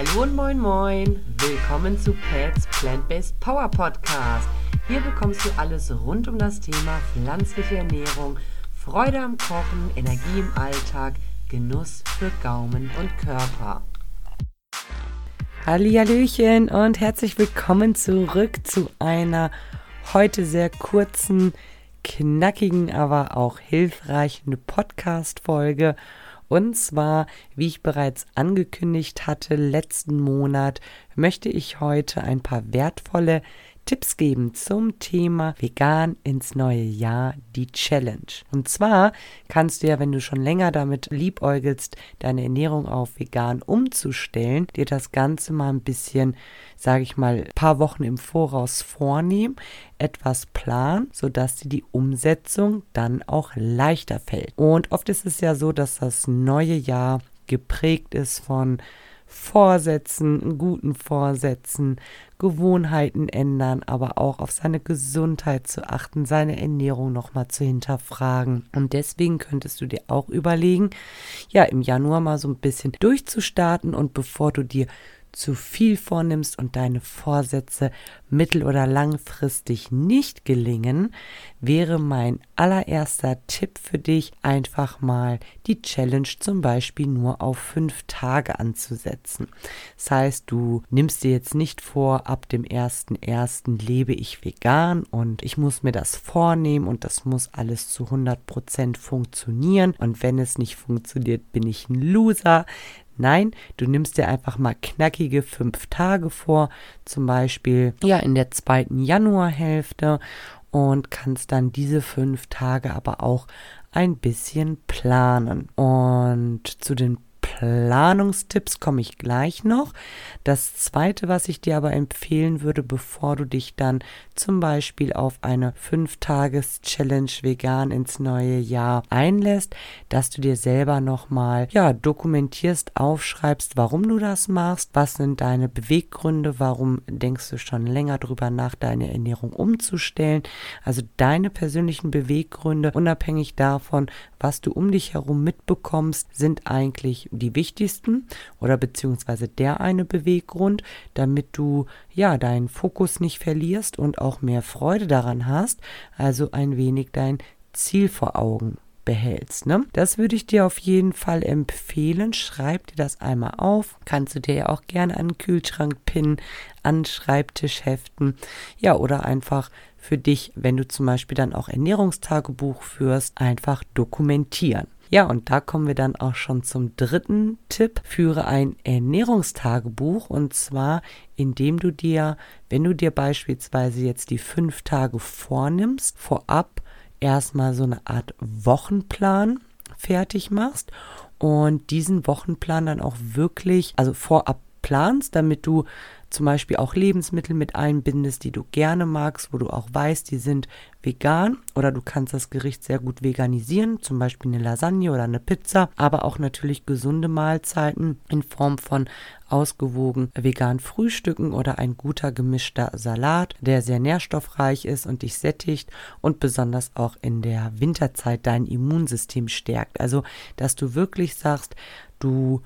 Hallo und moin moin. Willkommen zu Pets Plant-Based Power Podcast. Hier bekommst du alles rund um das Thema pflanzliche Ernährung, Freude am Kochen, Energie im Alltag, Genuss für Gaumen und Körper. Hallihallöchen und herzlich willkommen zurück zu einer heute sehr kurzen, knackigen, aber auch hilfreichen Podcast-Folge. Und zwar, wie ich bereits angekündigt hatte, letzten Monat möchte ich heute ein paar wertvolle Tipps geben zum Thema Vegan ins neue Jahr, die Challenge. Und zwar kannst du ja, wenn du schon länger damit liebäugelst, deine Ernährung auf vegan umzustellen, dir das Ganze mal ein bisschen, sage ich mal, paar Wochen im Voraus vornehmen, etwas planen, sodass dir die Umsetzung dann auch leichter fällt. Und oft ist es ja so, dass das neue Jahr geprägt ist von Vorsätzen, guten Vorsätzen, Gewohnheiten ändern, aber auch auf seine Gesundheit zu achten, seine Ernährung nochmal zu hinterfragen. Und deswegen könntest du dir auch überlegen, ja, im Januar mal so ein bisschen durchzustarten und bevor du dir zu viel vornimmst und deine Vorsätze mittel- oder langfristig nicht gelingen, wäre mein allererster Tipp für dich, einfach mal die Challenge zum Beispiel nur auf fünf Tage anzusetzen. Das heißt, du nimmst dir jetzt nicht vor, ab dem 1.1. lebe ich vegan und ich muss mir das vornehmen und das muss alles zu 100% funktionieren und wenn es nicht funktioniert, bin ich ein Loser. Nein, du nimmst dir einfach mal knackige fünf Tage vor, zum Beispiel ja in der zweiten Januarhälfte und kannst dann diese fünf Tage aber auch ein bisschen planen. Und zu den Planungstipps komme ich gleich noch. Das zweite, was ich dir aber empfehlen würde, bevor du dich dann zum Beispiel auf eine 5-Tages-Challenge vegan ins neue Jahr einlässt, dass du dir selber nochmal, ja, dokumentierst, aufschreibst, warum du das machst, was sind deine Beweggründe, warum denkst du schon länger drüber nach, deine Ernährung umzustellen. Also deine persönlichen Beweggründe, unabhängig davon, was du um dich herum mitbekommst, sind eigentlich die wichtigsten oder beziehungsweise der eine Beweggrund, damit du ja deinen Fokus nicht verlierst und auch mehr Freude daran hast, also ein wenig dein Ziel vor Augen behältst. Ne? Das würde ich dir auf jeden Fall empfehlen. Schreib dir das einmal auf. Kannst du dir ja auch gerne an den Kühlschrank pinnen, an Schreibtisch heften. Ja, oder einfach für dich, wenn du zum Beispiel dann auch Ernährungstagebuch führst, einfach dokumentieren. Ja, und da kommen wir dann auch schon zum dritten Tipp. Führe ein Ernährungstagebuch und zwar, indem du dir, wenn du dir beispielsweise jetzt die fünf Tage vornimmst, vorab erstmal so eine Art Wochenplan fertig machst und diesen Wochenplan dann auch wirklich, also vorab planst, damit du zum Beispiel auch Lebensmittel mit einbindest, die du gerne magst, wo du auch weißt, die sind vegan oder du kannst das Gericht sehr gut veganisieren, zum Beispiel eine Lasagne oder eine Pizza, aber auch natürlich gesunde Mahlzeiten in Form von ausgewogen vegan Frühstücken oder ein guter gemischter Salat, der sehr nährstoffreich ist und dich sättigt und besonders auch in der Winterzeit dein Immunsystem stärkt. Also, dass du wirklich sagst, du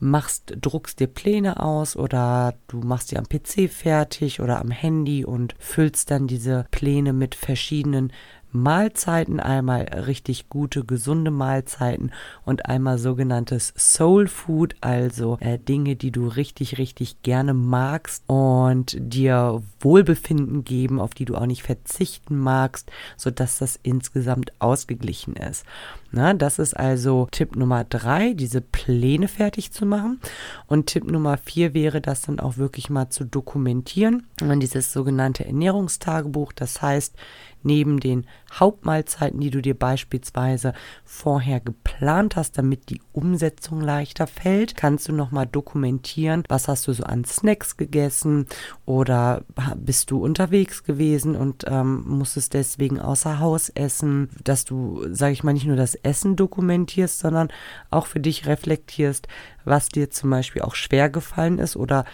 machst, druckst dir Pläne aus oder du machst die am PC fertig oder am Handy und füllst dann diese Pläne mit verschiedenen Mahlzeiten, einmal richtig gute, gesunde Mahlzeiten und einmal sogenanntes Soul Food, also äh, Dinge, die du richtig, richtig gerne magst und dir Wohlbefinden geben, auf die du auch nicht verzichten magst, sodass das insgesamt ausgeglichen ist. Na, das ist also Tipp Nummer drei, diese Pläne fertig zu machen. Und Tipp Nummer vier wäre, das dann auch wirklich mal zu dokumentieren. Und dieses sogenannte Ernährungstagebuch, das heißt, neben den Hauptmahlzeiten, die du dir beispielsweise vorher geplant hast, damit die Umsetzung leichter fällt, kannst du nochmal dokumentieren, was hast du so an Snacks gegessen oder bist du unterwegs gewesen und ähm, musstest deswegen außer Haus essen, dass du, sage ich mal, nicht nur das Essen dokumentierst, sondern auch für dich reflektierst, was dir zum Beispiel auch schwer gefallen ist oder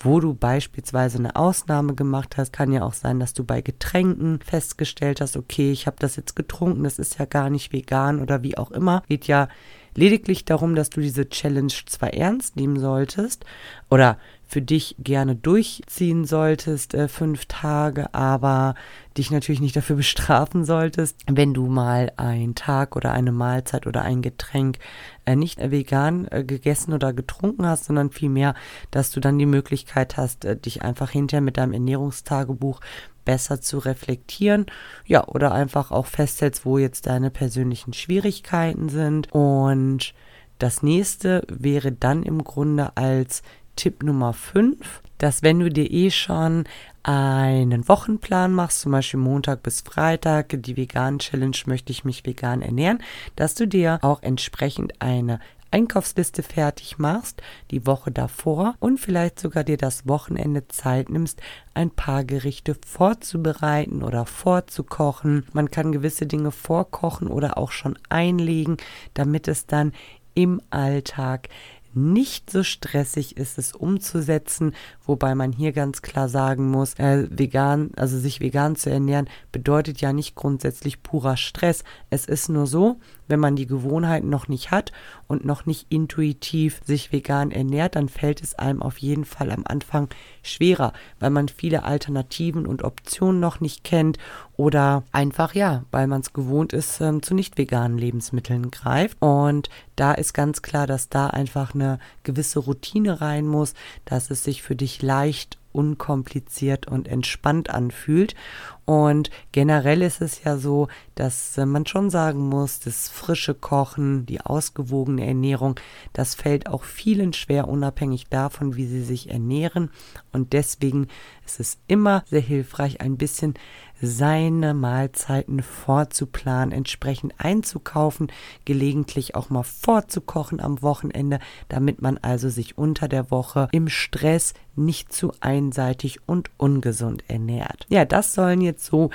wo du beispielsweise eine Ausnahme gemacht hast, kann ja auch sein, dass du bei Getränken festgestellt hast, okay, ich habe das jetzt getrunken, das ist ja gar nicht vegan oder wie auch immer. Geht ja lediglich darum, dass du diese Challenge zwar ernst nehmen solltest oder für dich gerne durchziehen solltest, äh, fünf Tage, aber dich natürlich nicht dafür bestrafen solltest, wenn du mal einen Tag oder eine Mahlzeit oder ein Getränk äh, nicht vegan äh, gegessen oder getrunken hast, sondern vielmehr, dass du dann die Möglichkeit hast, äh, dich einfach hinterher mit deinem Ernährungstagebuch besser zu reflektieren, ja, oder einfach auch festhältst, wo jetzt deine persönlichen Schwierigkeiten sind. Und das nächste wäre dann im Grunde als Tipp Nummer 5, dass wenn du dir eh schon einen Wochenplan machst, zum Beispiel Montag bis Freitag, die Vegan Challenge möchte ich mich vegan ernähren, dass du dir auch entsprechend eine Einkaufsliste fertig machst, die Woche davor und vielleicht sogar dir das Wochenende Zeit nimmst, ein paar Gerichte vorzubereiten oder vorzukochen. Man kann gewisse Dinge vorkochen oder auch schon einlegen, damit es dann im Alltag nicht so stressig ist es umzusetzen, wobei man hier ganz klar sagen muss, äh, vegan, also sich vegan zu ernähren, bedeutet ja nicht grundsätzlich purer Stress. Es ist nur so, wenn man die Gewohnheiten noch nicht hat und noch nicht intuitiv sich vegan ernährt, dann fällt es einem auf jeden Fall am Anfang schwerer, weil man viele Alternativen und Optionen noch nicht kennt oder einfach ja, weil man es gewohnt ist, ähm, zu nicht veganen Lebensmitteln greift. Und da ist ganz klar, dass da einfach eine gewisse Routine rein muss, dass es sich für dich leicht unkompliziert und entspannt anfühlt. Und generell ist es ja so, dass äh, man schon sagen muss, das frische Kochen, die ausgewogene Ernährung, das fällt auch vielen schwer, unabhängig davon, wie sie sich ernähren. Und deswegen ist es immer sehr hilfreich, ein bisschen seine Mahlzeiten vorzuplanen, entsprechend einzukaufen, gelegentlich auch mal vorzukochen am Wochenende, damit man also sich unter der Woche im Stress nicht zu einseitig und ungesund ernährt. Ja, das sollen jetzt so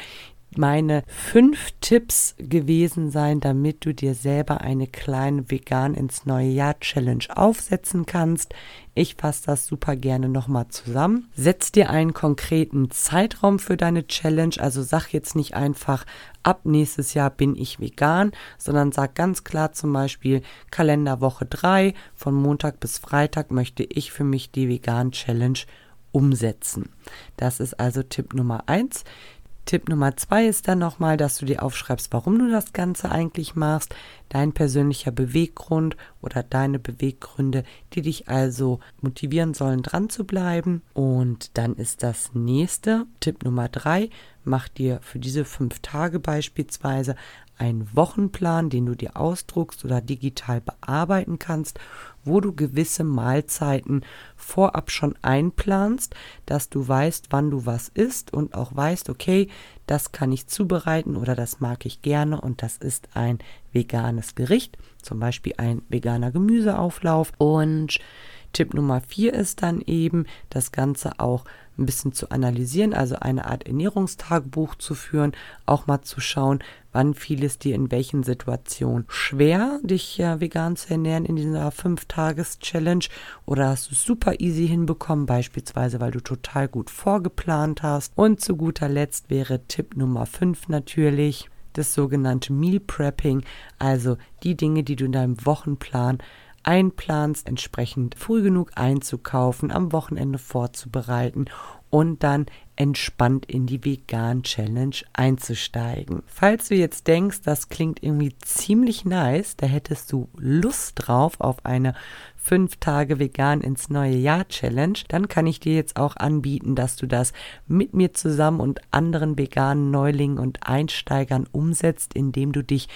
meine fünf Tipps gewesen sein, damit du dir selber eine kleine Vegan ins neue Jahr Challenge aufsetzen kannst. Ich fasse das super gerne nochmal zusammen. Setz dir einen konkreten Zeitraum für deine Challenge. Also sag jetzt nicht einfach, ab nächstes Jahr bin ich vegan, sondern sag ganz klar zum Beispiel Kalenderwoche 3, von Montag bis Freitag möchte ich für mich die Vegan Challenge umsetzen. Das ist also Tipp Nummer 1. Tipp Nummer zwei ist dann nochmal, dass du dir aufschreibst, warum du das Ganze eigentlich machst, dein persönlicher Beweggrund oder deine Beweggründe, die dich also motivieren sollen, dran zu bleiben. Und dann ist das nächste, Tipp Nummer drei, mach dir für diese fünf Tage beispielsweise einen Wochenplan, den du dir ausdruckst oder digital bearbeiten kannst, wo du gewisse Mahlzeiten vorab schon einplanst, dass du weißt, wann du was isst und auch weißt, okay, das kann ich zubereiten oder das mag ich gerne und das ist ein veganes Gericht, zum Beispiel ein veganer Gemüseauflauf. Und Tipp Nummer vier ist dann eben, das Ganze auch ein bisschen zu analysieren, also eine Art Ernährungstagebuch zu führen, auch mal zu schauen, wann fiel es dir in welchen Situationen schwer, dich äh, vegan zu ernähren in dieser 5-Tages-Challenge oder hast du es super easy hinbekommen, beispielsweise weil du total gut vorgeplant hast. Und zu guter Letzt wäre Tipp Nummer 5 natürlich das sogenannte Meal Prepping, also die Dinge, die du in deinem Wochenplan einplanst, entsprechend früh genug einzukaufen, am Wochenende vorzubereiten und dann entspannt in die Vegan Challenge einzusteigen. Falls du jetzt denkst, das klingt irgendwie ziemlich nice, da hättest du Lust drauf auf eine 5 Tage vegan ins neue Jahr Challenge, dann kann ich dir jetzt auch anbieten, dass du das mit mir zusammen und anderen veganen Neulingen und Einsteigern umsetzt, indem du dich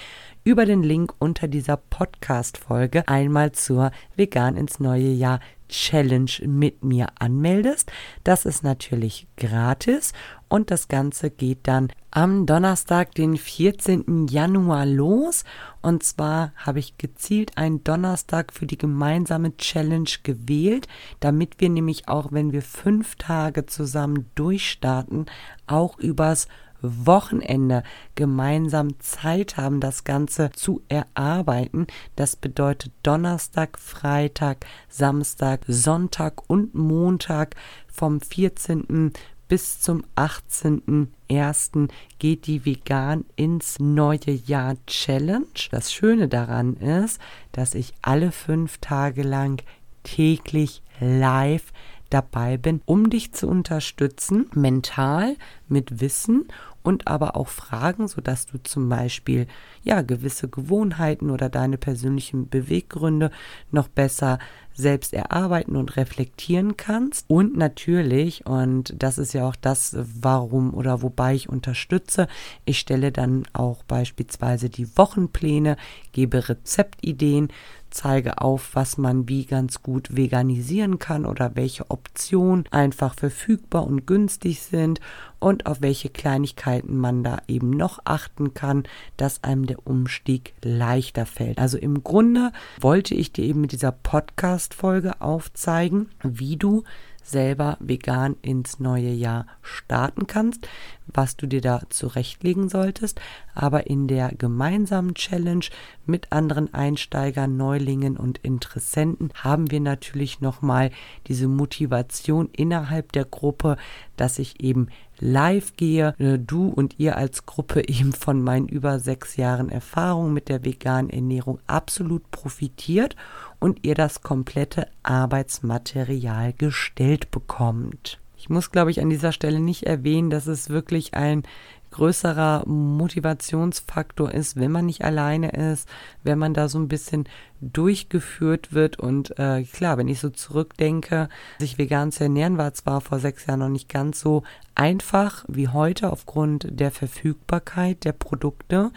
über den Link unter dieser Podcast-Folge einmal zur Vegan ins neue Jahr Challenge mit mir anmeldest. Das ist natürlich gratis und das Ganze geht dann am Donnerstag, den 14. Januar los. Und zwar habe ich gezielt einen Donnerstag für die gemeinsame Challenge gewählt, damit wir nämlich auch, wenn wir fünf Tage zusammen durchstarten, auch übers Wochenende gemeinsam Zeit haben, das Ganze zu erarbeiten. Das bedeutet Donnerstag, Freitag, Samstag, Sonntag und Montag vom 14 bis zum 18.01. geht die Vegan ins neue Jahr Challenge. Das Schöne daran ist, dass ich alle fünf Tage lang täglich live dabei bin, um dich zu unterstützen, mental mit Wissen und aber auch Fragen, sodass du zum Beispiel ja gewisse Gewohnheiten oder deine persönlichen Beweggründe noch besser selbst erarbeiten und reflektieren kannst. Und natürlich, und das ist ja auch das, warum oder wobei ich unterstütze, ich stelle dann auch beispielsweise die Wochenpläne, gebe Rezeptideen, zeige auf, was man wie ganz gut veganisieren kann oder welche Optionen einfach verfügbar und günstig sind und auf welche Kleinigkeiten man da eben noch achten kann, dass einem der Umstieg leichter fällt. Also im Grunde wollte ich dir eben mit dieser Podcast-Folge aufzeigen, wie du selber vegan ins neue Jahr starten kannst, was du dir da zurechtlegen solltest. Aber in der gemeinsamen Challenge mit anderen Einsteigern, Neulingen und Interessenten haben wir natürlich nochmal diese Motivation innerhalb der Gruppe, dass ich eben live gehe, äh, du und ihr als Gruppe eben von meinen über sechs Jahren Erfahrung mit der veganen Ernährung absolut profitiert und ihr das komplette Arbeitsmaterial gestellt bekommt. Ich muss, glaube ich, an dieser Stelle nicht erwähnen, dass es wirklich ein größerer Motivationsfaktor ist, wenn man nicht alleine ist, wenn man da so ein bisschen durchgeführt wird. Und äh, klar, wenn ich so zurückdenke, sich vegan zu ernähren war zwar vor sechs Jahren noch nicht ganz so einfach wie heute aufgrund der Verfügbarkeit der Produkte.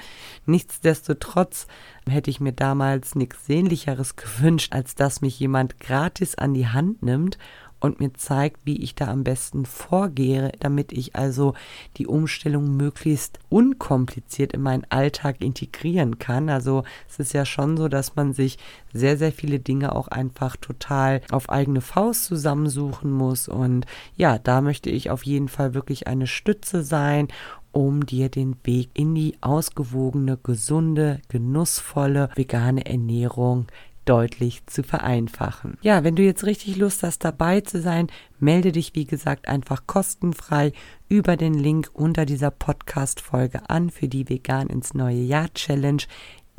Nichtsdestotrotz hätte ich mir damals nichts Sehnlicheres gewünscht, als dass mich jemand gratis an die Hand nimmt und mir zeigt, wie ich da am besten vorgehe, damit ich also die Umstellung möglichst unkompliziert in meinen Alltag integrieren kann. Also es ist ja schon so, dass man sich sehr, sehr viele Dinge auch einfach total auf eigene Faust zusammensuchen muss. Und ja, da möchte ich auf jeden Fall wirklich eine Stütze sein um dir den Weg in die ausgewogene, gesunde, genussvolle vegane Ernährung deutlich zu vereinfachen. Ja, wenn du jetzt richtig Lust hast, dabei zu sein, melde dich, wie gesagt, einfach kostenfrei über den Link unter dieser Podcast-Folge an für die Vegan ins neue Jahr Challenge.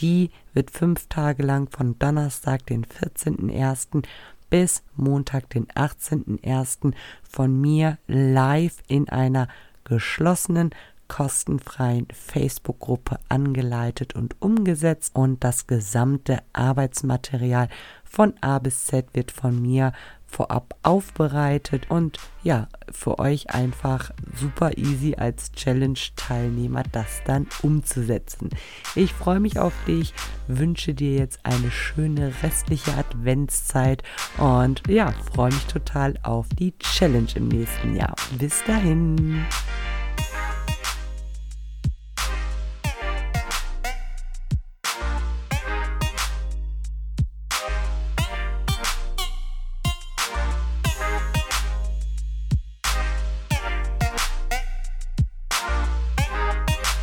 Die wird fünf Tage lang von Donnerstag, den 14.01. bis Montag, den 18.01. von mir live in einer geschlossenen kostenfreien Facebook-Gruppe angeleitet und umgesetzt und das gesamte Arbeitsmaterial von A bis Z wird von mir vorab aufbereitet und ja, für euch einfach super easy als Challenge-Teilnehmer das dann umzusetzen. Ich freue mich auf dich, wünsche dir jetzt eine schöne restliche Adventszeit und ja, freue mich total auf die Challenge im nächsten Jahr. Bis dahin.